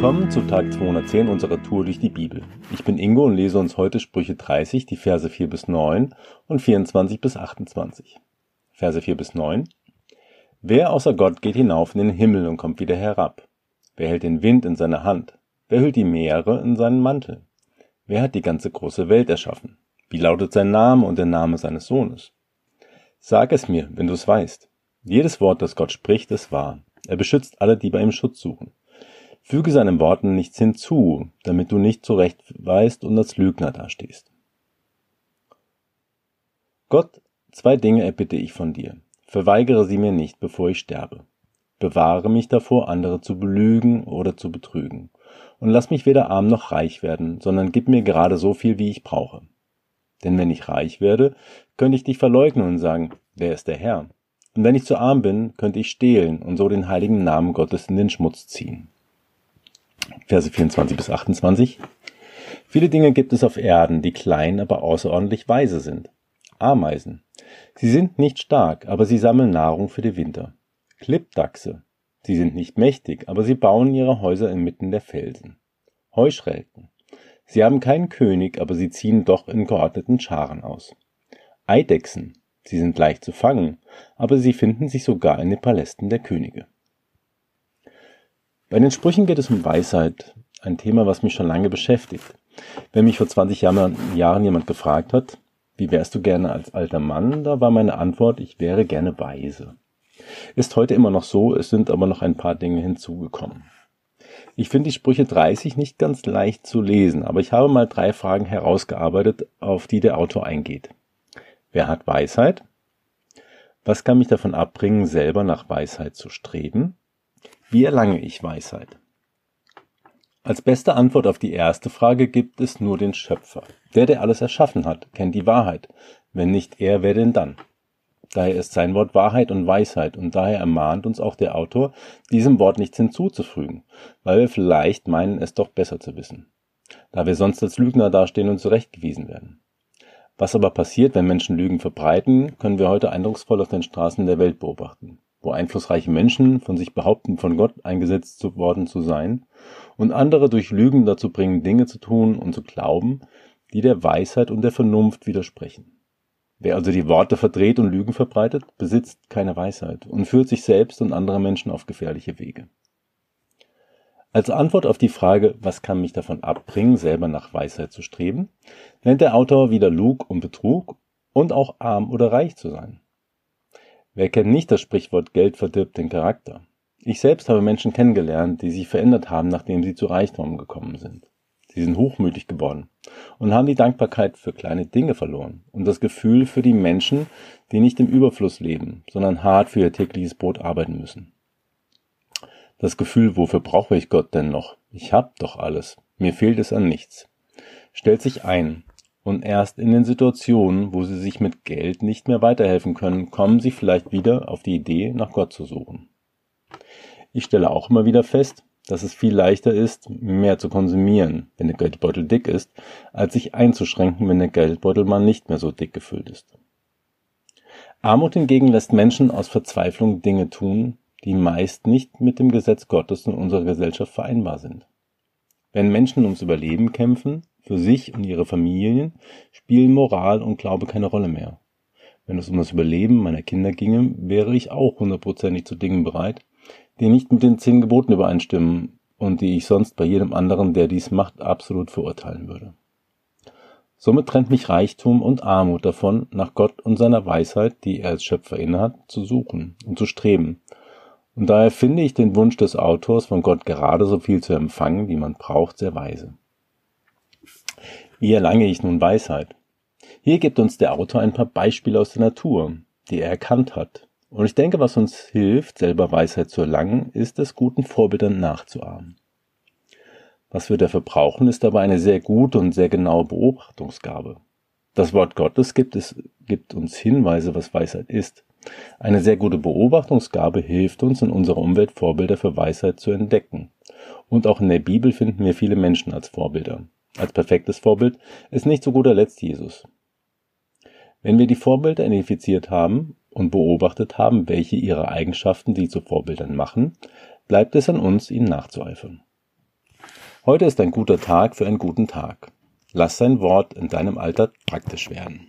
Willkommen zu Tag 210 unserer Tour durch die Bibel. Ich bin Ingo und lese uns heute Sprüche 30, die Verse 4 bis 9 und 24 bis 28. Verse 4 bis 9. Wer außer Gott geht hinauf in den Himmel und kommt wieder herab? Wer hält den Wind in seine Hand? Wer hüllt die Meere in seinen Mantel? Wer hat die ganze große Welt erschaffen? Wie lautet sein Name und der Name seines Sohnes? Sag es mir, wenn du es weißt. Jedes Wort, das Gott spricht, ist wahr. Er beschützt alle, die bei ihm Schutz suchen. Füge seinen Worten nichts hinzu, damit du nicht zurecht weißt und als Lügner dastehst. Gott, zwei Dinge erbitte ich von dir. Verweigere sie mir nicht, bevor ich sterbe. Bewahre mich davor, andere zu belügen oder zu betrügen. Und lass mich weder arm noch reich werden, sondern gib mir gerade so viel, wie ich brauche. Denn wenn ich reich werde, könnte ich dich verleugnen und sagen, wer ist der Herr? Und wenn ich zu arm bin, könnte ich stehlen und so den heiligen Namen Gottes in den Schmutz ziehen. Verse 24 bis 28. Viele Dinge gibt es auf Erden, die klein, aber außerordentlich weise sind. Ameisen. Sie sind nicht stark, aber sie sammeln Nahrung für den Winter. Klippdachse. Sie sind nicht mächtig, aber sie bauen ihre Häuser inmitten der Felsen. Heuschrecken. Sie haben keinen König, aber sie ziehen doch in geordneten Scharen aus. Eidechsen. Sie sind leicht zu fangen, aber sie finden sich sogar in den Palästen der Könige. Bei den Sprüchen geht es um Weisheit, ein Thema, was mich schon lange beschäftigt. Wenn mich vor 20 Jahren jemand gefragt hat, wie wärst du gerne als alter Mann, da war meine Antwort, ich wäre gerne weise. Ist heute immer noch so, es sind aber noch ein paar Dinge hinzugekommen. Ich finde die Sprüche 30 nicht ganz leicht zu lesen, aber ich habe mal drei Fragen herausgearbeitet, auf die der Autor eingeht. Wer hat Weisheit? Was kann mich davon abbringen, selber nach Weisheit zu streben? Wie erlange ich Weisheit? Als beste Antwort auf die erste Frage gibt es nur den Schöpfer. Der, der alles erschaffen hat, kennt die Wahrheit. Wenn nicht er, wer denn dann? Daher ist sein Wort Wahrheit und Weisheit und daher ermahnt uns auch der Autor, diesem Wort nichts hinzuzufügen, weil wir vielleicht meinen, es doch besser zu wissen. Da wir sonst als Lügner dastehen und zurechtgewiesen werden. Was aber passiert, wenn Menschen Lügen verbreiten, können wir heute eindrucksvoll auf den Straßen der Welt beobachten wo einflussreiche Menschen von sich behaupten, von Gott eingesetzt worden zu sein und andere durch Lügen dazu bringen, Dinge zu tun und zu glauben, die der Weisheit und der Vernunft widersprechen. Wer also die Worte verdreht und Lügen verbreitet, besitzt keine Weisheit und führt sich selbst und andere Menschen auf gefährliche Wege. Als Antwort auf die Frage, was kann mich davon abbringen, selber nach Weisheit zu streben, nennt der Autor wieder Lug und Betrug und auch arm oder reich zu sein. Wer kennt nicht das Sprichwort Geld verdirbt den Charakter? Ich selbst habe Menschen kennengelernt, die sich verändert haben, nachdem sie zu Reichtum gekommen sind. Sie sind hochmütig geworden und haben die Dankbarkeit für kleine Dinge verloren und das Gefühl für die Menschen, die nicht im Überfluss leben, sondern hart für ihr tägliches Brot arbeiten müssen. Das Gefühl, wofür brauche ich Gott denn noch? Ich hab doch alles. Mir fehlt es an nichts. Stellt sich ein und erst in den Situationen, wo sie sich mit Geld nicht mehr weiterhelfen können, kommen sie vielleicht wieder auf die Idee, nach Gott zu suchen. Ich stelle auch immer wieder fest, dass es viel leichter ist, mehr zu konsumieren, wenn der Geldbeutel dick ist, als sich einzuschränken, wenn der Geldbeutel mal nicht mehr so dick gefüllt ist. Armut hingegen lässt Menschen aus Verzweiflung Dinge tun, die meist nicht mit dem Gesetz Gottes in unserer Gesellschaft vereinbar sind. Wenn Menschen ums Überleben kämpfen, für sich und ihre Familien spielen Moral und Glaube keine Rolle mehr. Wenn es um das Überleben meiner Kinder ginge, wäre ich auch hundertprozentig zu Dingen bereit, die nicht mit den zehn Geboten übereinstimmen und die ich sonst bei jedem anderen, der dies macht, absolut verurteilen würde. Somit trennt mich Reichtum und Armut davon, nach Gott und seiner Weisheit, die er als Schöpfer innehat, zu suchen und zu streben. Und daher finde ich den Wunsch des Autors, von Gott gerade so viel zu empfangen, wie man braucht, sehr weise. Wie erlange ich nun Weisheit? Hier gibt uns der Autor ein paar Beispiele aus der Natur, die er erkannt hat. Und ich denke, was uns hilft, selber Weisheit zu erlangen, ist es, guten Vorbildern nachzuahmen. Was wir dafür brauchen, ist aber eine sehr gute und sehr genaue Beobachtungsgabe. Das Wort Gottes gibt, es, gibt uns Hinweise, was Weisheit ist. Eine sehr gute Beobachtungsgabe hilft uns, in unserer Umwelt Vorbilder für Weisheit zu entdecken. Und auch in der Bibel finden wir viele Menschen als Vorbilder. Als perfektes Vorbild ist nicht zu guter Letzt Jesus. Wenn wir die Vorbilder identifiziert haben und beobachtet haben, welche ihre Eigenschaften sie zu Vorbildern machen, bleibt es an uns, ihnen nachzueifern. Heute ist ein guter Tag für einen guten Tag. Lass sein Wort in deinem Alter praktisch werden.